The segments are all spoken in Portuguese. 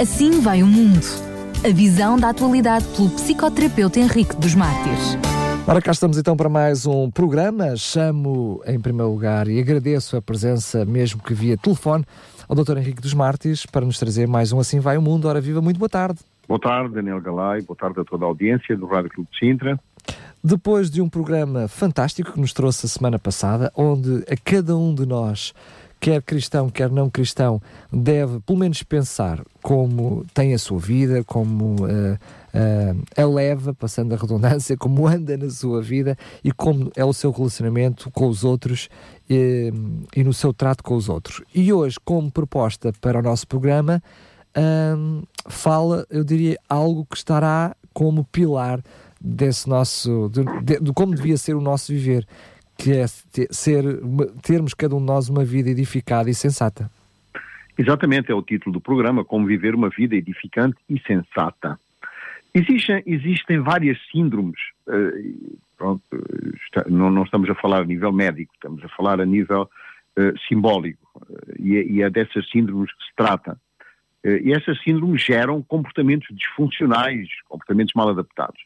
Assim vai o mundo. A visão da atualidade pelo psicoterapeuta Henrique dos Mártires. Ora, cá estamos então para mais um programa. Chamo em primeiro lugar e agradeço a presença, mesmo que via telefone, ao Dr. Henrique dos Mártires para nos trazer mais um Assim Vai o Mundo. Ora, viva, muito boa tarde. Boa tarde, Daniel Galay. Boa tarde a toda a audiência do Rádio Clube de Sintra. Depois de um programa fantástico que nos trouxe a semana passada, onde a cada um de nós quer cristão, quer não cristão, deve pelo menos pensar como tem a sua vida, como uh, uh, a leva, passando a redundância, como anda na sua vida e como é o seu relacionamento com os outros e, e no seu trato com os outros. E hoje, como proposta para o nosso programa, fala, eu diria, algo que estará como pilar desse nosso, de, de, de, como devia ser o nosso viver, que é ser, termos cada um de nós uma vida edificada e sensata. Exatamente, é o título do programa, Como Viver uma Vida Edificante e Sensata. Existem, existem várias síndromes, uh, pronto, não, estamos a falar a nível médico, estamos a falar a nível uh, simbólico, uh, e, é, e, é dessas síndromes que se trata. e essas síndromes geram comportamentos disfuncionais, comportamentos mal adaptados.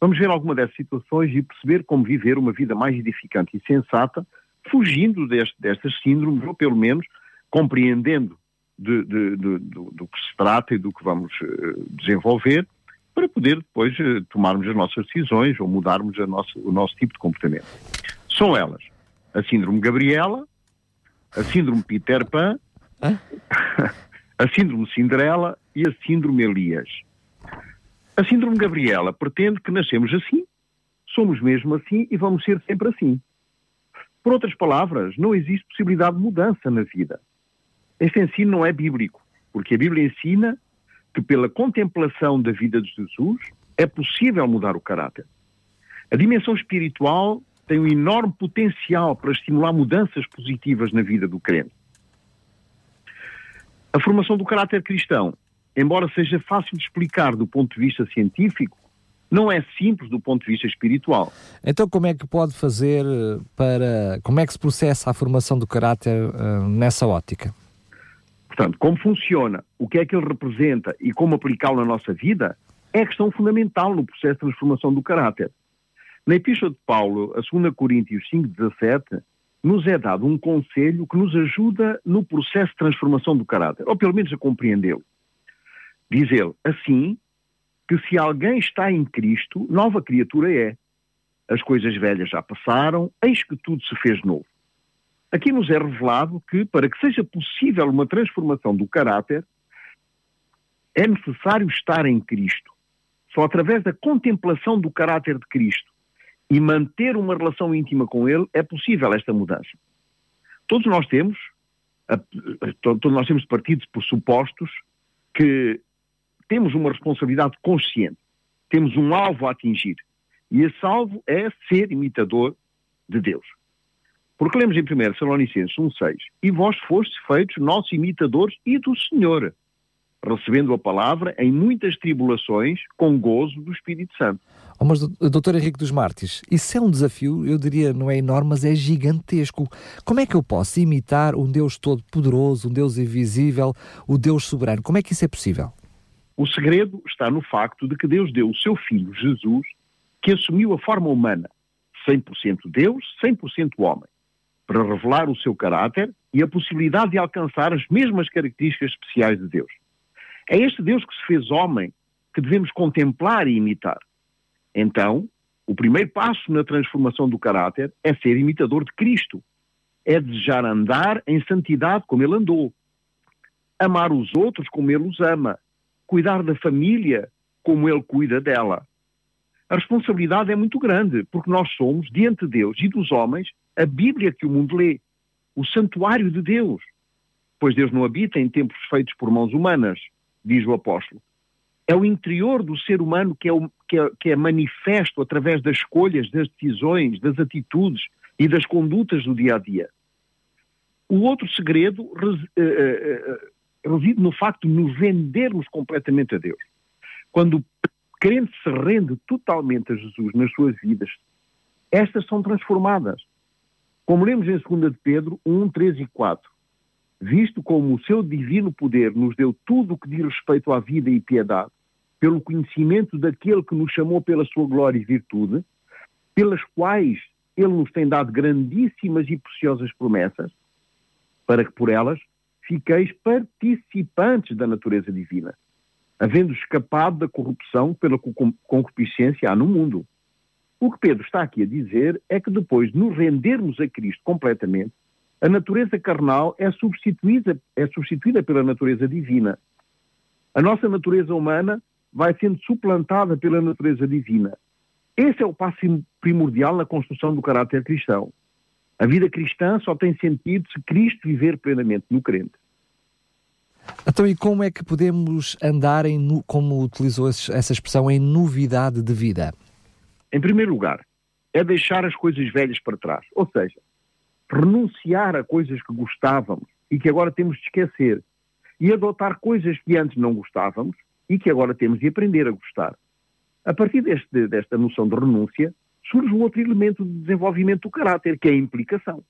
Vamos ver alguma dessas situações e perceber como viver uma vida mais edificante e sensata, fugindo deste, destas síndromes, ou pelo menos compreendendo de, de, de, do, do, que se trata e do que vamos uh, desenvolver, para poder depois uh, tomarmos as nossas decisões ou mudarmos nosso, o nosso tipo de comportamento. São elas a síndrome Gabriela, a síndrome Peter Pan, a síndrome Cinderela e a síndrome Elias. A síndrome Gabriela pretende que nascemos assim, somos mesmo assim e vamos ser sempre assim. Por outras palavras, não existe possibilidade de mudança na vida. Este ensino não é bíblico, porque a Bíblia ensina que pela contemplação da vida de Jesus é possível mudar o caráter. A dimensão espiritual tem um enorme potencial para estimular mudanças positivas na vida do crente. A formação do caráter cristão embora seja fácil de explicar do ponto de vista científico, não é simples do ponto de vista espiritual. Então, como é que pode fazer eh, para. Como é que se processa a formação do caráter uh, nessa ótica? Portanto, como funciona, o que é que ele representa e como aplicá-lo na nossa vida é questão fundamental no processo de transformação do caráter. Na Epístola de Paulo, a 2 Coríntios 5,17, nos é dado um conselho que nos ajuda no processo de transformação do caráter, ou pelo menos a compreendê-lo. Diz ele, assim, que se alguém está em Cristo, nova criatura é. As coisas velhas já passaram, eis que tudo se fez novo. Aqui nos é revelado que, para que seja possível uma transformação do caráter, é necessário estar em Cristo. Só através da contemplação do caráter de Cristo e manter uma relação íntima com Ele é possível esta mudança. Todos nós temos, todos nós temos partidos por supostos que temos uma responsabilidade consciente, temos um alvo a atingir. E esse alvo é ser imitador de Deus. Porque lemos em 1 Salonicenses 1,6: E vós fostes feitos nossos imitadores e do Senhor, recebendo a palavra em muitas tribulações, com gozo do Espírito Santo. Oh, mas, doutor Henrique dos Martins, isso é um desafio, eu diria, não é enorme, mas é gigantesco. Como é que eu posso imitar um Deus todo-poderoso, um Deus invisível, o Deus soberano? Como é que isso é possível? O segredo está no facto de que Deus deu o seu Filho, Jesus, que assumiu a forma humana, 100% Deus, 100% homem, para revelar o seu caráter e a possibilidade de alcançar as mesmas características especiais de Deus. É este Deus que se fez homem que devemos contemplar e imitar. Então, o primeiro passo na transformação do caráter é ser imitador de Cristo. É desejar andar em santidade como ele andou. Amar os outros como ele os ama cuidar da família como ele cuida dela. A responsabilidade é muito grande, porque nós somos, diante de Deus e dos homens, a Bíblia que o mundo lê, o santuário de Deus. Pois Deus não habita em templos feitos por mãos humanas, diz o apóstolo. É o interior do ser humano que é, o, que é, que é manifesto através das escolhas, das decisões, das atitudes e das condutas do dia a dia. O outro segredo uh, uh, uh, reside no facto de nos vendermos completamente a Deus. Quando o crente se rende totalmente a Jesus nas suas vidas, estas são transformadas. Como lemos em 2 de Pedro 1, 3 e 4. visto como o seu divino poder nos deu tudo o que diz respeito à vida e piedade, pelo conhecimento daquele que nos chamou pela sua glória e virtude, pelas quais ele nos tem dado grandíssimas e preciosas promessas, para que por elas fiqueis participantes da natureza divina, havendo escapado da corrupção pela concupiscência há no mundo. O que Pedro está aqui a dizer é que depois de nos rendermos a Cristo completamente, a natureza carnal é substituída, é substituída pela natureza divina. A nossa natureza humana vai sendo suplantada pela natureza divina. Esse é o passo primordial na construção do caráter cristão. A vida cristã só tem sentido se Cristo viver plenamente no crente. Então, e como é que podemos andar em, como utilizou essa expressão, em novidade de vida? Em primeiro lugar, é deixar as coisas velhas para trás. Ou seja, renunciar a coisas que gostávamos e que agora temos de esquecer e adotar coisas que antes não gostávamos e que agora temos de aprender a gostar. A partir deste, desta noção de renúncia, surge um outro elemento de desenvolvimento do caráter, que é a implicação.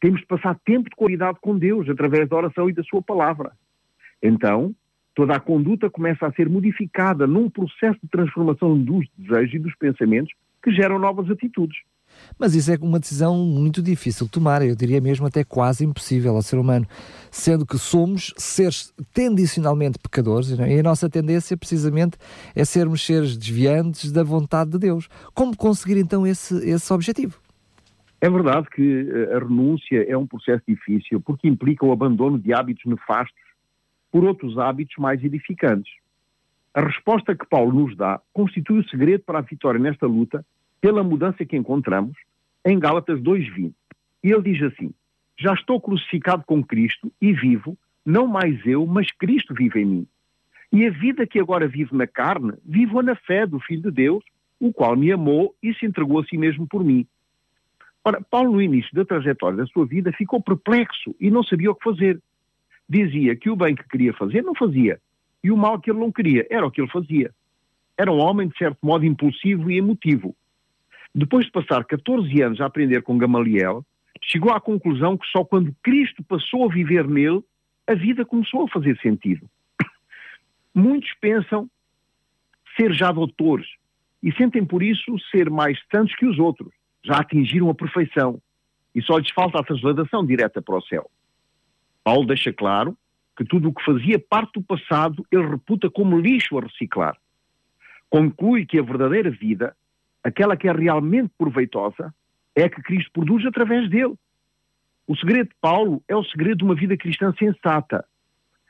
Temos de passar tempo de qualidade com Deus, através da oração e da sua palavra. Então, toda a conduta começa a ser modificada num processo de transformação dos desejos e dos pensamentos que geram novas atitudes. Mas isso é uma decisão muito difícil de tomar, eu diria mesmo até quase impossível ao ser humano, sendo que somos seres tendicionalmente pecadores é? e a nossa tendência precisamente é sermos seres desviantes da vontade de Deus. Como conseguir então esse, esse objetivo? É verdade que eh, a renúncia é um processo difícil porque implica o abandono de hábitos nefastos por outros hábitos mais edificantes. A resposta que Paulo nos dá constitui o segredo para a vitória nesta luta pela mudança que encontramos em Gálatas 2:20. E ele diz assim: Já estou crucificado com Cristo e vivo, não mais eu, mas Cristo vive em mim. E a vida que agora vivo na carne, vivo na fé do Filho de Deus, o qual me amou e se entregou a si mesmo por mim. Ora, Paulo, no início da trajetória da sua vida, ficou perplexo e não sabia o que fazer dizia que o bem que queria fazer não fazia e o mal que ele não queria era o que ele fazia. Era um homem, de certo modo, impulsivo e emotivo. Depois de passar 14 anos a aprender com Gamaliel, chegou à conclusão que só quando Cristo passou a viver nele, a vida começou a fazer sentido. Muitos pensam ser já doutores e sentem por isso ser mais santos que os outros. Já atingiram a perfeição e só lhes falta a transladação direta para o céu. Paulo deixa claro que tudo o que fazia parte do passado ele reputa como lixo a reciclar. Conclui que a verdadeira vida, aquela que é realmente proveitosa, é a que Cristo produz através dele. O segredo de Paulo é o segredo de uma vida cristã sensata.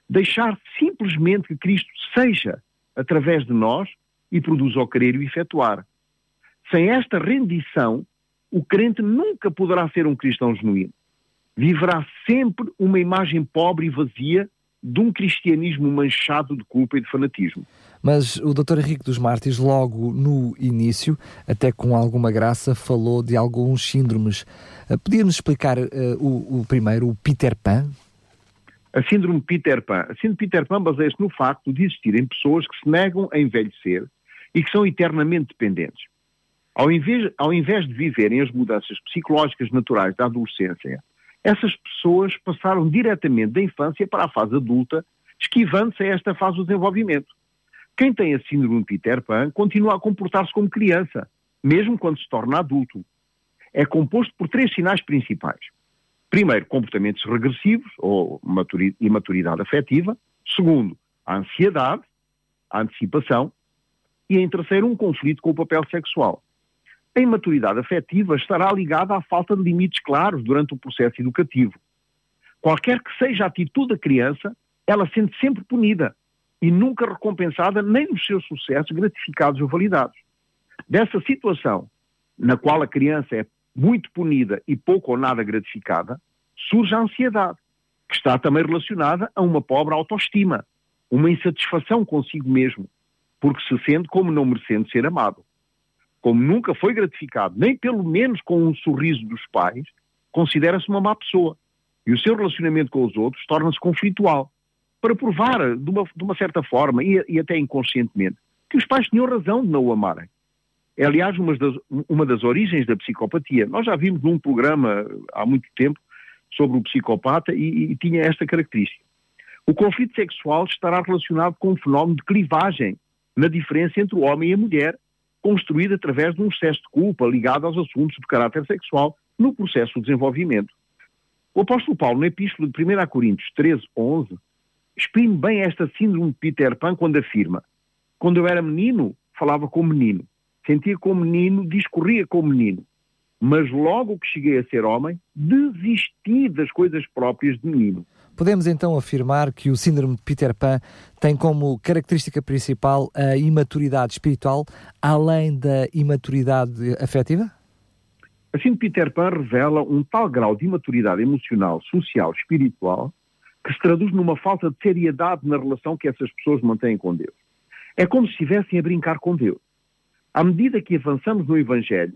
Deixar simplesmente que Cristo seja através de nós e produza o querer e o efetuar. Sem esta rendição, o crente nunca poderá ser um cristão genuíno viverá sempre uma imagem pobre e vazia de um cristianismo manchado de culpa e de fanatismo. Mas o Dr. Henrique dos Mártires, logo no início, até com alguma graça, falou de alguns síndromes. Uh, Podia-nos explicar uh, o, o, primeiro, o Peter Pan? A síndrome Peter Pan. A síndrome Peter Pan baseia-se no facto de existirem pessoas que se negam a envelhecer e que são eternamente dependentes. Ao invés, ao invés de viverem as mudanças psicológicas naturais da adolescência essas pessoas passaram diretamente da infância para a fase adulta, esquivando-se a esta fase do desenvolvimento. Quem tem a síndrome de Peter Pan continua a comportar-se como criança, mesmo quando se torna adulto. É composto por três sinais principais. Primeiro, comportamentos regressivos ou imaturidade afetiva. Segundo, a ansiedade, a antecipação. E em terceiro, um conflito com o papel sexual. A imaturidade afetiva estará ligada à falta de limites claros durante o processo educativo. Qualquer que seja a atitude da criança, ela sente sempre punida e nunca recompensada nem nos seus sucessos gratificados ou validados. Dessa situação, na qual a criança é muito punida e pouco ou nada gratificada, surge a ansiedade, que está também relacionada a uma pobre autoestima, uma insatisfação consigo mesmo, porque se sente como não merecendo ser amado como nunca foi gratificado, nem pelo menos com um sorriso dos pais, considera-se uma má pessoa. E o seu relacionamento com os outros torna-se conflitual. Para provar, de uma, de uma certa forma, e, e, até inconscientemente, que os pais tinham razão de não o amarem. É, aliás, uma das, uma das origens da psicopatia. Nós já vimos num programa há muito tempo sobre o psicopata e, e tinha esta característica. O conflito sexual estará relacionado com um fenómeno de clivagem na diferença entre o homem e a mulher, construído através de um excesso de culpa ligado aos assuntos de caráter sexual no processo de desenvolvimento. O apóstolo Paulo, na epístola de 1 Coríntios 13, 11, exprime bem esta síndrome de Peter Pan quando afirma quando eu era menino, falava como menino, sentia como menino, discorria como menino, mas logo que cheguei a ser homem, desisti das coisas próprias de menino. Podemos então afirmar que o síndrome de Peter Pan tem como característica principal a imaturidade espiritual, além da imaturidade afetiva? A síndrome de Peter Pan revela um tal grau de imaturidade emocional, social, espiritual, que se traduz numa falta de seriedade na relação que essas pessoas mantêm com Deus. É como se estivessem a brincar com Deus. À medida que avançamos no Evangelho,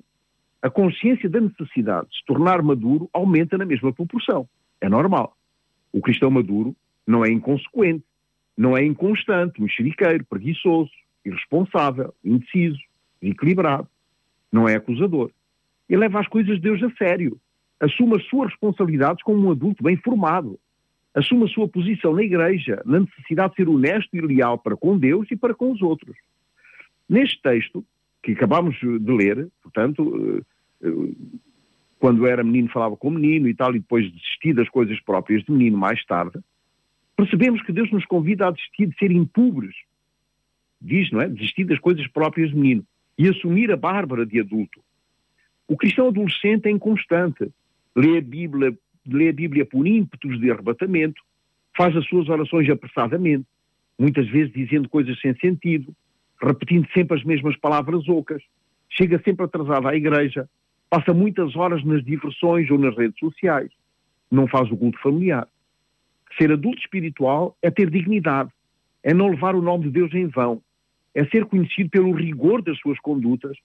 a consciência da necessidade de se tornar maduro aumenta na mesma proporção. É normal. O cristão maduro não é inconsequente, não é inconstante, mexeriqueiro, preguiçoso, irresponsável, indeciso, desequilibrado. Não é acusador. Ele leva as coisas de Deus a sério. Assume as suas responsabilidades como um adulto bem formado assume a sua posição na Igreja, na necessidade de ser honesto e leal para com Deus e para com os outros. Neste texto, que acabamos de ler, portanto, eh, eh, quando era menino falava com menino e tal, e depois desistir das coisas próprias de menino mais tarde, percebemos que Deus nos convida a desistir de ser impubres. Diz, não é? Desistir das coisas próprias de menino e assumir a bárbara de adulto. O cristão adolescente é inconstante. Lê a Bíblia lê a Bíblia por ímpetos de arrebatamento, faz as suas orações apressadamente, muitas vezes dizendo coisas sem sentido, repetindo sempre as mesmas palavras ocas, chega sempre atrasado à igreja, passa muitas horas nas diversões ou nas redes sociais, não faz o culto familiar. Ser adulto espiritual é ter dignidade, é não levar o nome de Deus em vão, é ser conhecido pelo rigor das suas condutas,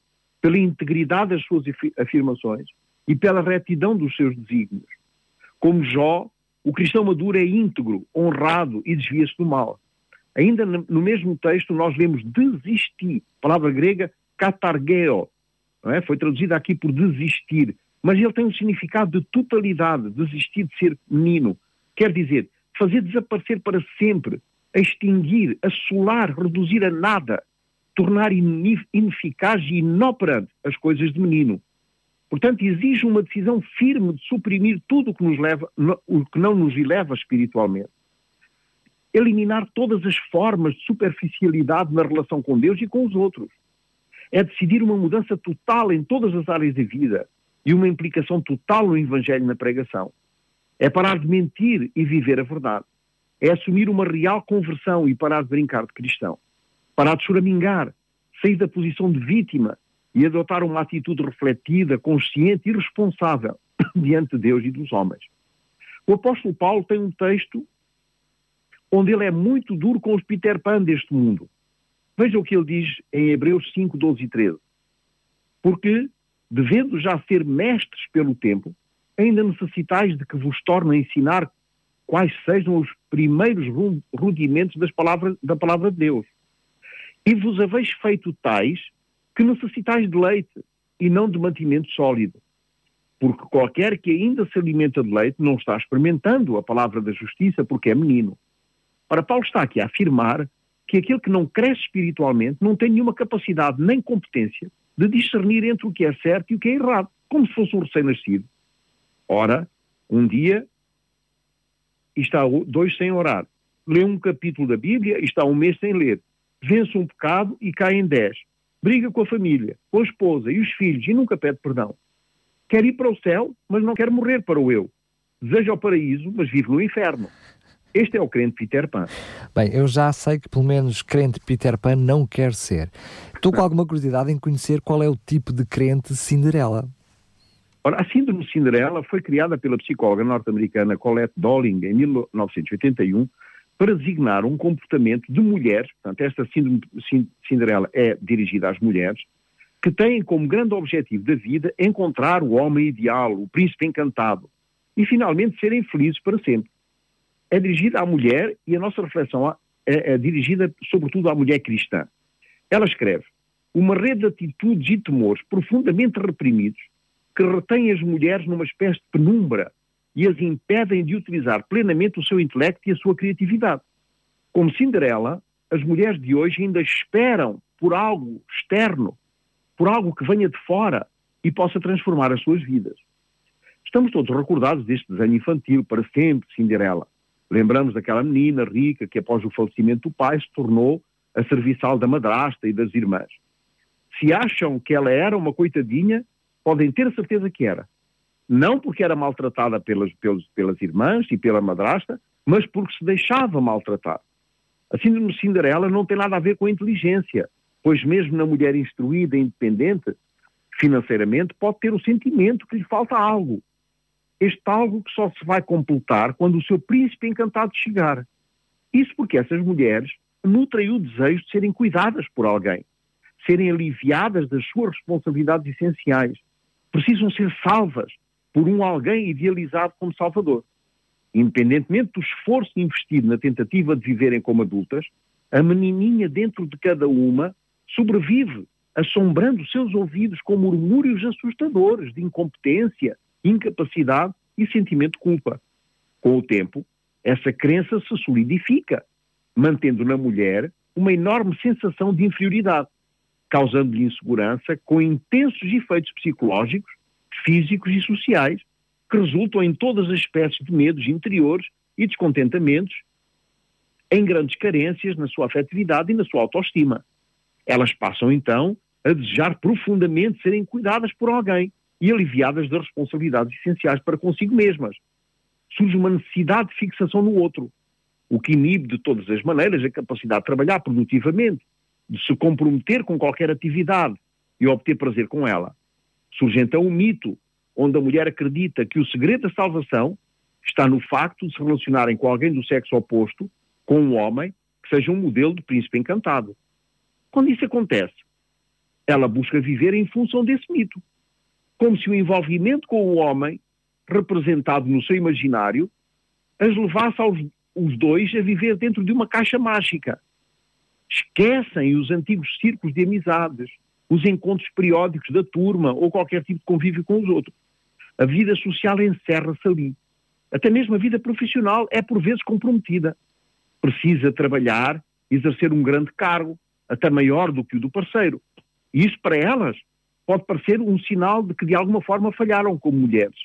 pela integridade das suas afirmações e pela retidão dos seus desígnios. Como Jó, o cristão maduro é íntegro, honrado e desvia-se do mal. Ainda no mesmo texto nós lemos desistir, palavra grega katargeo, é? foi traduzida aqui por desistir, mas ele tem um significado de totalidade, desistir de ser menino. Quer dizer, fazer desaparecer para sempre, extinguir, assolar, reduzir a nada, tornar ineficaz e inoperante as coisas de menino. Portanto, exige uma decisão firme de suprimir tudo o que, nos leva, o que não nos eleva espiritualmente. Eliminar todas as formas de superficialidade na relação com Deus e com os outros. É decidir uma mudança total em todas as áreas da vida e uma implicação total no Evangelho na pregação. É parar de mentir e viver a verdade. É assumir uma real conversão e parar de brincar de cristão. Parar de choramingar, sair da posição de vítima e adotar uma atitude refletida, consciente e responsável diante de Deus e dos homens. O apóstolo Paulo tem um texto onde ele é muito duro com os Peter Pan deste mundo. Veja o que ele diz em Hebreus 5, 12 e 13. Porque, devendo já ser mestres pelo tempo, ainda necessitais de que vos torne a ensinar quais sejam os primeiros rudimentos das palavras, da palavra de Deus. E vos haveis feito tais que necessitais de leite e não de mantimento sólido. Porque qualquer que ainda se alimenta de leite não está experimentando a palavra da justiça porque é menino. Ora, Paulo está aqui a afirmar que aquele que não cresce espiritualmente não tem nenhuma capacidade nem competência de discernir entre o que é certo e o que é errado, como se fosse um recém-nascido. Ora, um dia está dois sem orar, lê um capítulo da Bíblia e está um mês sem ler, vence um pecado e cai em dez briga com a família, com a esposa e os filhos e nunca pede perdão. Quer ir para o céu, mas não quer morrer para o eu. Deseja o paraíso, mas vive no inferno. Este é o crente Peter Pan. Bem, eu já sei que pelo menos crente Peter Pan não quer ser. Estou com alguma curiosidade em conhecer qual é o tipo de crente Cinderela. Ora, a síndrome de Cinderela foi criada pela psicóloga norte-americana Colette Dolling em 1981 para designar um comportamento de mulheres, portanto, esta síndrome de Cinderela é dirigida às mulheres, que têm como grande objetivo da vida encontrar o homem ideal, o príncipe encantado, e finalmente serem felizes para sempre. É dirigida à mulher e a nossa reflexão é, é dirigida sobretudo à mulher cristã. Ela escreve: uma rede de atitudes e temores profundamente reprimidos que retém as mulheres numa espécie de penumbra e as impedem de utilizar plenamente o seu intelecto e a sua criatividade. Como Cinderela, as mulheres de hoje ainda esperam por algo externo, por algo que venha de fora e possa transformar as suas vidas. Estamos todos recordados deste desenho infantil, para sempre, Cinderela. Lembramos daquela menina rica que, após o falecimento do pai, se tornou a serviçal da madrasta e das irmãs. Se acham que ela era uma coitadinha, podem ter a certeza que era. Não porque era maltratada pelas, pelas, pelas irmãs e pela madrasta, mas porque se deixava maltratar. A síndrome de Cinderela não tem nada a ver com a inteligência, pois mesmo na mulher instruída e independente, financeiramente, pode ter o sentimento que lhe falta algo. Este algo que só se vai completar quando o seu príncipe encantado chegar. Isso porque essas mulheres nutrem o desejo de serem cuidadas por alguém, serem aliviadas das suas responsabilidades essenciais. Precisam ser salvas por um alguém idealizado como Salvador. Independentemente do esforço investido na tentativa de viverem como adultas, a menininha dentro de cada uma sobrevive, assombrando seus ouvidos com murmúrios assustadores de incompetência, incapacidade e sentimento de culpa. Com o tempo, essa crença se solidifica mantendo na mulher uma enorme sensação de inferioridade, causando-lhe insegurança com intensos efeitos psicológicos, físicos e sociais, que resultam em todas as espécies de medos interiores e descontentamentos, em grandes carências na sua afetividade e na sua autoestima. Elas passam então a desejar profundamente serem cuidadas por alguém e aliviadas das responsabilidades essenciais para consigo mesmas. Surge uma necessidade de fixação no outro, o que inibe de todas as maneiras a capacidade de trabalhar produtivamente, de se comprometer com qualquer atividade e obter prazer com ela. Surge então um mito onde a mulher acredita que o segredo da salvação está no facto de se relacionarem com alguém do sexo oposto, com um homem que seja um modelo de príncipe encantado. Quando isso acontece, ela busca viver em função desse mito, como se o envolvimento com o homem, representado no seu imaginário, as levasse aos os dois a viver dentro de uma caixa mágica. Esquecem os antigos círculos de amizades, os encontros periódicos da turma ou qualquer tipo de convívio com os outros. A vida social encerra-se ali. Até mesmo a vida profissional é por vezes comprometida. Precisa trabalhar, exercer um grande cargo, até maior do que o do parceiro. E isso para elas pode parecer um sinal de que de alguma forma falharam como mulheres.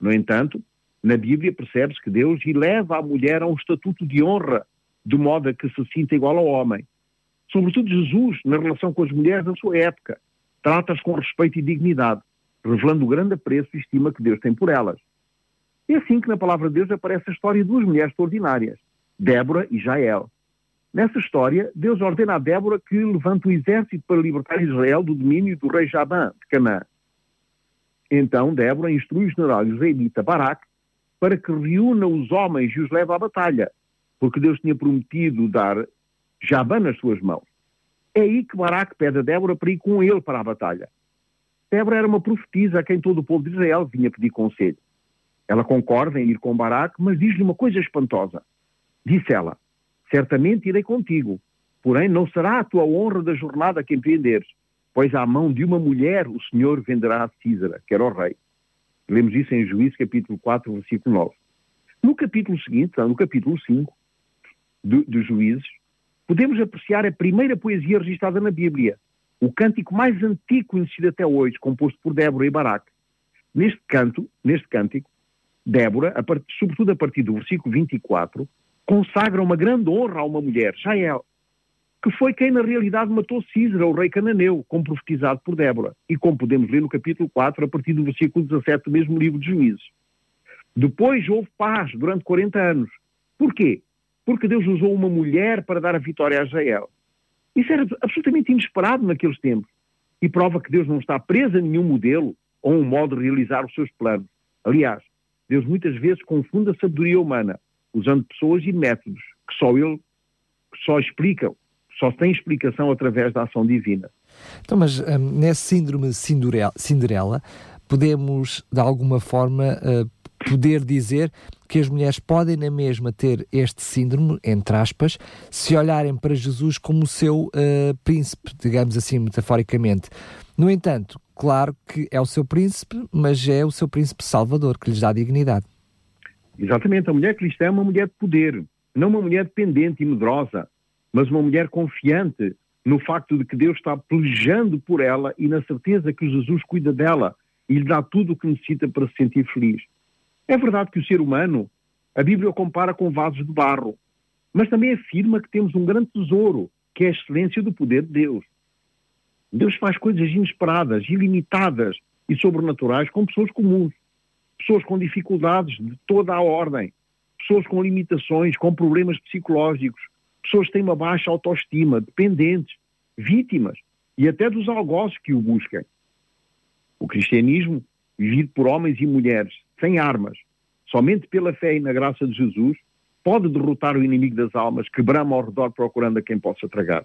No entanto, na Bíblia percebe-se que Deus eleva a mulher a um estatuto de honra, de modo a que se sinta igual ao homem. Sobretudo Jesus, na relação com as mulheres da sua época, trata-as com respeito e dignidade, revelando o grande apreço e estima que Deus tem por elas. É assim que na palavra de Deus aparece a história de duas mulheres extraordinárias, Débora e Jael. Nessa história, Deus ordena a Débora que levante um exército para libertar Israel do domínio do rei Jabã, de Canaã. Então, Débora instrui o general israelita Barak para que reúna os homens e os leve à batalha, porque Deus tinha prometido dar Jabã nas suas mãos. É aí que Baraque pede a Débora para ir com ele para a batalha. Débora era uma profetisa a quem todo o povo de Israel vinha pedir conselho. Ela concorda em ir com Baraque, mas diz-lhe uma coisa espantosa. Disse ela, certamente irei contigo, porém não será a tua honra da jornada que empreenderes, pois à mão de uma mulher o Senhor venderá a Císara, que era o rei. Lemos isso em Juízes, capítulo 4, versículo 9. No capítulo seguinte, no capítulo 5 de, de Juízes, podemos apreciar a primeira poesia registrada na Bíblia, o cântico mais antigo conhecido até hoje, composto por Débora e Baraque. Neste canto, neste cântico, Débora, a part... sobretudo a partir do versículo 24, consagra uma grande honra a uma mulher, Jael, que foi quem na realidade matou Císera, o rei cananeu, como profetizado por Débora, e como podemos ler no capítulo 4, a partir do versículo 17 do mesmo livro de Juízes. Depois houve paz durante 40 anos. Porquê? Porque Deus usou uma mulher para dar a vitória a Israel. Isso era absolutamente inesperado naqueles tempos e prova que Deus não está preso a nenhum modelo ou um modo de realizar os seus planos. Aliás, Deus muitas vezes confunde a sabedoria humana, usando pessoas e métodos que só Ele que só explicam só tem explicação através da ação divina. Então, mas um, nesse síndrome Cinderela, podemos, de alguma forma, uh, poder dizer que as mulheres podem na mesma ter este síndrome, entre aspas, se olharem para Jesus como o seu uh, príncipe, digamos assim, metaforicamente. No entanto, claro que é o seu príncipe, mas é o seu príncipe salvador, que lhes dá dignidade. Exatamente, a mulher cristã é uma mulher de poder, não uma mulher dependente e medrosa, mas uma mulher confiante no facto de que Deus está pelejando por ela e na certeza que Jesus cuida dela e lhe dá tudo o que necessita para se sentir feliz. É verdade que o ser humano, a Bíblia o compara com vasos de barro, mas também afirma que temos um grande tesouro, que é a excelência do poder de Deus. Deus faz coisas inesperadas, ilimitadas e sobrenaturais com pessoas comuns, pessoas com dificuldades de toda a ordem, pessoas com limitações, com problemas psicológicos, pessoas que têm uma baixa autoestima, dependentes, vítimas e até dos algozes que o busquem. O cristianismo, vivido por homens e mulheres sem armas, somente pela fé e na graça de Jesus, pode derrotar o inimigo das almas que brama ao redor procurando a quem possa tragar.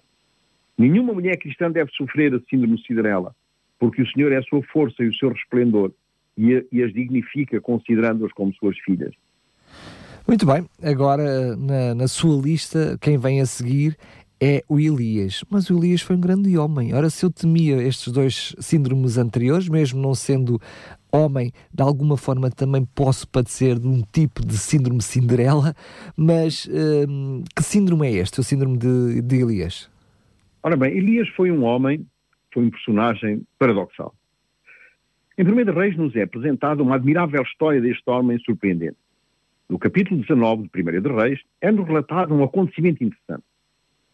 Nenhuma mulher cristã deve sofrer a síndrome de Cinderela, porque o Senhor é a sua força e o seu resplendor e, e as dignifica considerando-as como suas filhas. Muito bem, agora na, na, sua lista, quem vem a seguir é o Elias. Mas o Elias foi um grande homem. Ora, se eu temia estes dois síndromes anteriores, mesmo não sendo homem, de alguma forma também posso padecer de um tipo de síndrome Cinderela, mas hum, que síndrome é este, o síndrome de, de Elias? Ora bem, Elias foi um homem, foi um personagem paradoxal. Em 1 Reis nos é apresentada uma admirável história deste homem surpreendente. No capítulo 19 de 1 Reis é-nos relatado um acontecimento interessante.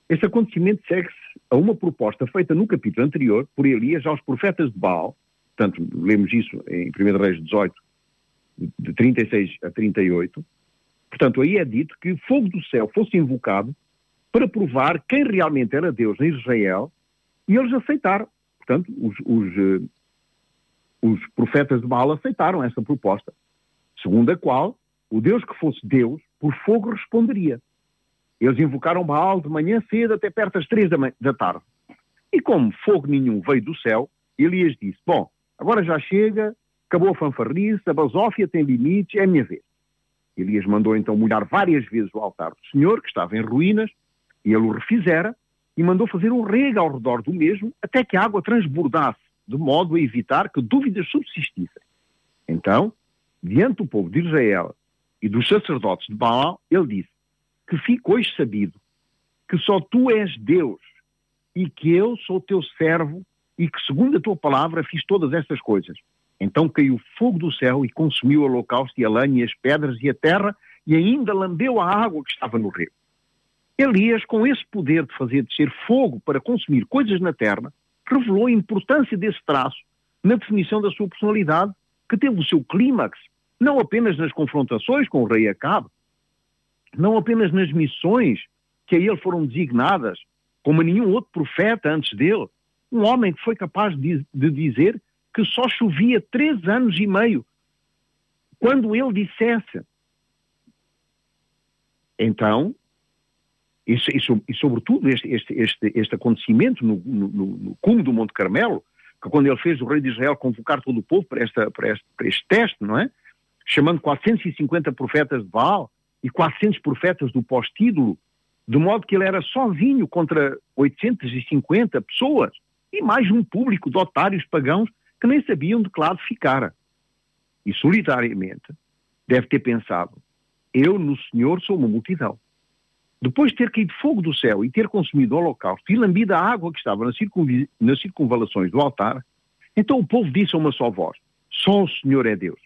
Este acontecimento segue-se a uma proposta feita no capítulo anterior por Elias aos profetas de Baal, portanto, lemos isso em 1 Reis 18, de 36 a 38. Portanto, aí é dito que fogo do céu fosse invocado para provar quem realmente era Deus em Israel e eles aceitaram. Portanto, os, os, eh, os profetas de Baal aceitaram essa proposta, segundo a qual o Deus que fosse Deus, por fogo responderia. Eles invocaram Baal de manhã cedo até perto das três da, tarde. E como fogo nenhum veio do céu, Elias disse, bom, agora já chega, acabou a fanfarrice, a basófia tem limites, é a minha vez. Elias mandou então molhar várias vezes o altar do Senhor, que estava em ruínas, e ele o refizera, e mandou fazer um rego ao redor do mesmo, até que a água transbordasse, de modo a evitar que dúvidas subsistissem. Então, diante do povo de Israel e dos sacerdotes de Baal, ele disse: Que fique hoje sabido que só tu és Deus e que eu sou teu servo e que, segundo a tua palavra, fiz todas estas coisas. Então caiu fogo do céu e consumiu o holocausto e a lenha, e as pedras e a terra e ainda lambeu a água que estava no rio. Elias, com esse poder de fazer descer fogo para consumir coisas na terra, revelou a importância desse traço na definição da sua personalidade, que teve o seu clímax não apenas nas confrontações com o rei Acabe, não apenas nas missões que a ele foram designadas, como a nenhum outro profeta antes dele, um homem que foi capaz de, de dizer que só chovia três anos e meio, quando ele dissesse. Então, e, e, e sobretudo este, este, este, este acontecimento no, no, no cume do Monte Carmelo, que quando ele fez o rei de Israel convocar todo o povo para, esta, para, este, para este teste, não é? chamando 450 profetas de Baal e 400 profetas do pós-título, de modo que ele era sozinho contra 850 pessoas e mais um público de otários pagãos que nem sabiam de que lado ficara. E solitariamente deve ter pensado: eu no Senhor sou uma multidão. Depois de ter caído fogo do céu e ter consumido o holocausto e lambido a água que estava nas, nas circunvalações do altar, então o povo disse a uma só voz: Só o Senhor é Deus.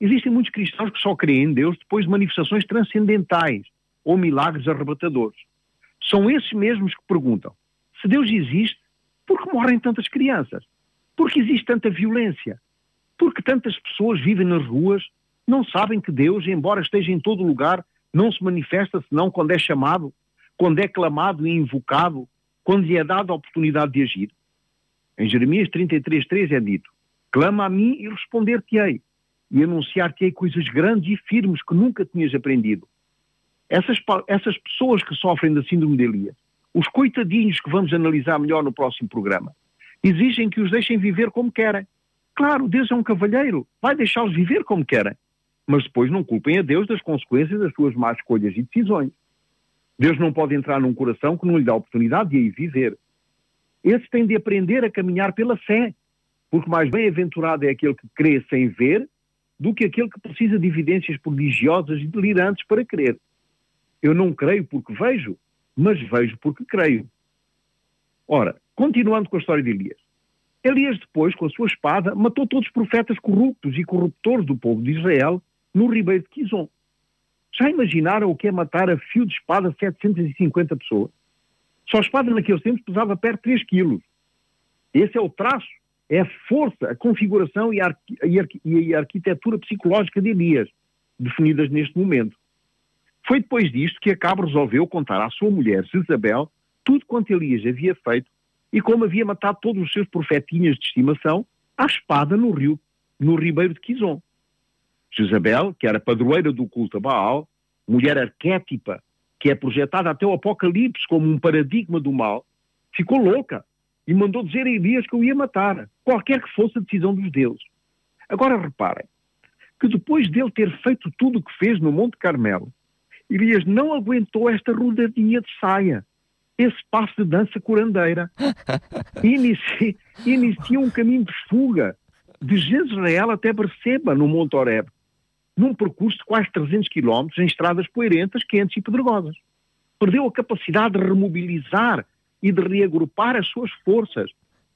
Existem muitos cristãos que só creem em Deus depois de manifestações transcendentais ou milagres arrebatadores. São esses mesmos que perguntam: se Deus existe, por que morrem tantas crianças? Por que existe tanta violência? Por que tantas pessoas vivem nas ruas, não sabem que Deus, embora esteja em todo lugar, não se manifesta senão quando é chamado, quando é clamado e invocado, quando lhe é dada a oportunidade de agir? Em Jeremias 33,3 é dito: Clama a mim e responder-te-ei e anunciar-te-ei coisas grandes e firmes que nunca tinhas aprendido. Essas, essas pessoas que sofrem da síndrome de Elias, os coitadinhos que vamos analisar melhor no próximo programa, exigem que os deixem viver como querem. Claro, Deus é um cavalheiro, vai deixá-los viver como querem. Mas depois não culpem a Deus das consequências das suas más escolhas e decisões. Deus não pode entrar num coração que não lhe dá oportunidade de aí viver. Esses têm de aprender a caminhar pela fé, porque mais bem-aventurado é aquele que crê sem ver do que aquele que precisa de evidências prodigiosas e delirantes para crer. Eu não creio porque vejo, mas vejo porque creio. Ora, continuando com a história de Elias. Elias depois, com a sua espada, matou todos os profetas corruptos e corruptores do povo de Israel no ribeiro de Quizon. Já imaginaram o que é matar a fio de espada 750 pessoas? Só a espada naqueles tempos pesava perto de 3 quilos. Esse é o traço, é a força, a configuração e a, e a arquitetura psicológica de Elias, definidas neste momento. Foi depois disto que Acabe resolveu contar à sua mulher, Jezabel, tudo quanto Elias havia feito e como havia matado todos os seus profetinhas de estimação à espada no rio, no ribeiro de Quizon. Jezabel, que era padroeira do culto a Baal, mulher arquétipa, que é projetada até o Apocalipse como um paradigma do mal, ficou louca e mandou dizer a Elias que o ia matar, qualquer que fosse a decisão dos deuses. Agora reparem, que depois dele ter feito tudo o que fez no Monte Carmelo, Elias não aguentou esta rodadinha de saia esse passo de dança curandeira. Inicia, inicia um caminho de fuga de Jezreel até Berseba, no Monte Oreb, num percurso de quase 300 quilómetros em estradas poeirentas, quentes e pedregosas. Perdeu a capacidade de remobilizar e de reagrupar as suas forças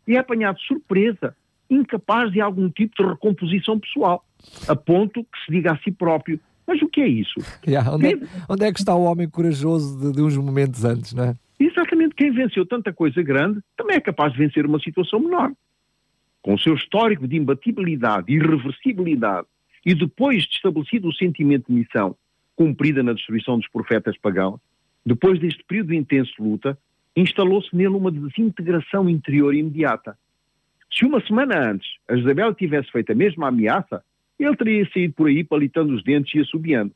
e é apanhado de surpresa, incapaz de algum tipo de recomposição pessoal, a ponto que se diga a si próprio, mas o que é isso? Yeah, onde, é, onde, é, que está o homem corajoso de, de uns momentos antes, não é? Exatamente, quem venceu tanta coisa grande também é capaz de vencer uma situação menor. Com o seu histórico de imbatibilidade e irreversibilidade, e depois de estabelecido o sentimento de missão, cumprida na destruição dos profetas pagãos, depois deste período de intensa luta, instalou-se nele uma desintegração interior imediata. Se uma semana antes a Isabel tivesse feito a mesma ameaça, ele teria saído por aí palitando os dentes e assobiando.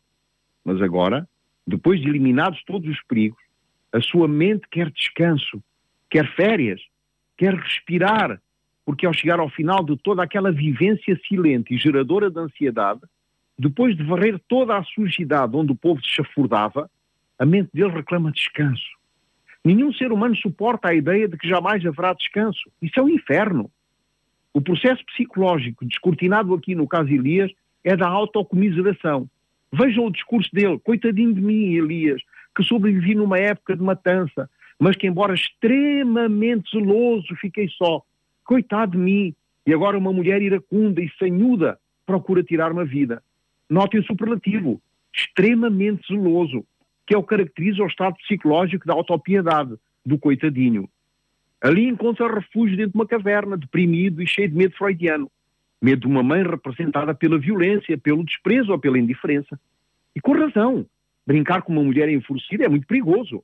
Mas agora, depois de eliminados todos os perigos, a sua mente quer descanso, quer férias, quer respirar, porque ao chegar ao final de toda aquela vivência silente e geradora de ansiedade, depois de varrer toda a sujidade onde o povo se chafurdava, a mente dele reclama descanso. Nenhum ser humano suporta a ideia de que jamais haverá descanso. Isso é um inferno. O processo psicológico descortinado aqui no caso Elias é da autocomiseração. Vejam o discurso dele. Coitadinho de mim, Elias que sobrevivi numa época de matança, mas que, embora extremamente zeloso, fiquei só. Coitado de mim. E agora uma mulher iracunda e sanhuda procura tirar-me a vida. Notem o superlativo. Extremamente zeloso, que é o que caracteriza o estado psicológico da autopiedade, do coitadinho. Ali encontra refúgio dentro de uma caverna, deprimido e cheio de medo freudiano. Medo de uma mãe representada pela violência, pelo desprezo ou pela indiferença. E com razão brincar com uma mulher enfurecida é muito perigoso.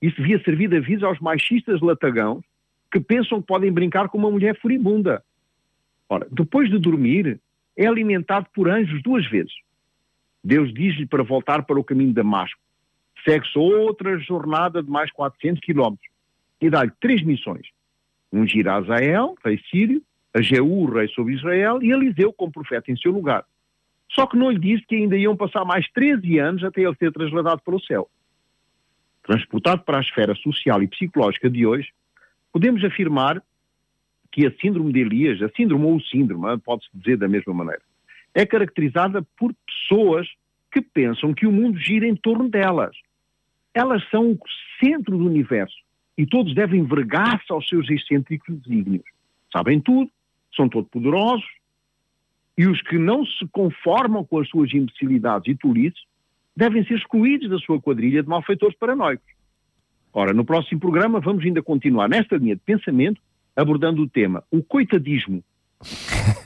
Isso devia servir de aviso aos machistas latagãos que pensam que podem brincar com uma mulher furibunda. Ora, depois de dormir, é alimentado por anjos duas vezes. Deus diz-lhe para voltar para o caminho de Damasco. Segue-se outra jornada de mais 400 quilómetros e dá-lhe três missões. Ungir a Azael, rei sírio, a Jeú, rei sobre Israel, e Eliseu como profeta em seu lugar. Só que não lhe disse que ainda iam passar mais 13 anos até ele ser trasladado para o céu. Transportado para a esfera social e psicológica de hoje, podemos afirmar que a síndrome de Elias, a síndrome ou o síndrome, pode-se dizer da mesma maneira, é caracterizada por pessoas que pensam que o mundo gira em torno delas. Elas são o centro do universo e todos devem vergar-se aos seus excêntricos desígnios. Sabem tudo, são todo poderosos, e os que não se conformam com as suas imbecilidades e tolices devem ser excluídos da sua quadrilha de malfeitores paranoicos. Ora, no próximo programa vamos ainda continuar nesta linha de pensamento, abordando o tema o coitadismo,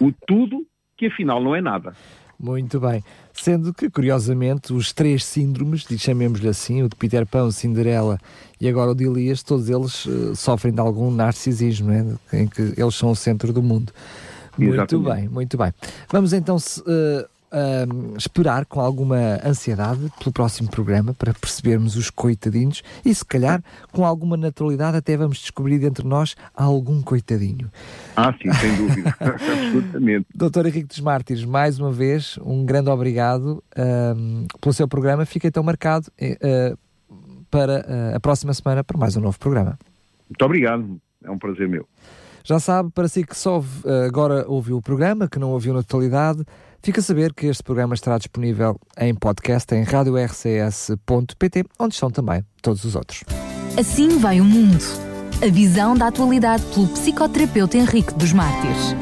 o tudo que afinal não é nada. Muito bem. Sendo que, curiosamente, os três síndromes, chamemos-lhe assim, o de Peter Pan, o Cinderela e agora o de Elias, todos eles uh, sofrem de algum narcisismo, né? em que eles são o centro do mundo. Muito Exatamente. bem, muito bem. Vamos então uh, uh, esperar com alguma ansiedade pelo próximo programa para percebermos os coitadinhos e se calhar com alguma naturalidade até vamos descobrir entre nós algum coitadinho. Ah, sim, sem dúvida. Absolutamente. Doutor Henrique dos Mártires, mais uma vez, um grande obrigado uh, pelo seu programa. Fica então marcado uh, para a próxima semana para mais um novo programa. Muito obrigado, é um prazer meu. Já sabe, para si que só agora ouviu o programa, que não ouviu na totalidade, Fica a saber que este programa estará disponível em podcast em radiorcs.pt, onde estão também todos os outros. Assim vai o mundo. A visão da atualidade pelo psicoterapeuta Henrique dos Mártires.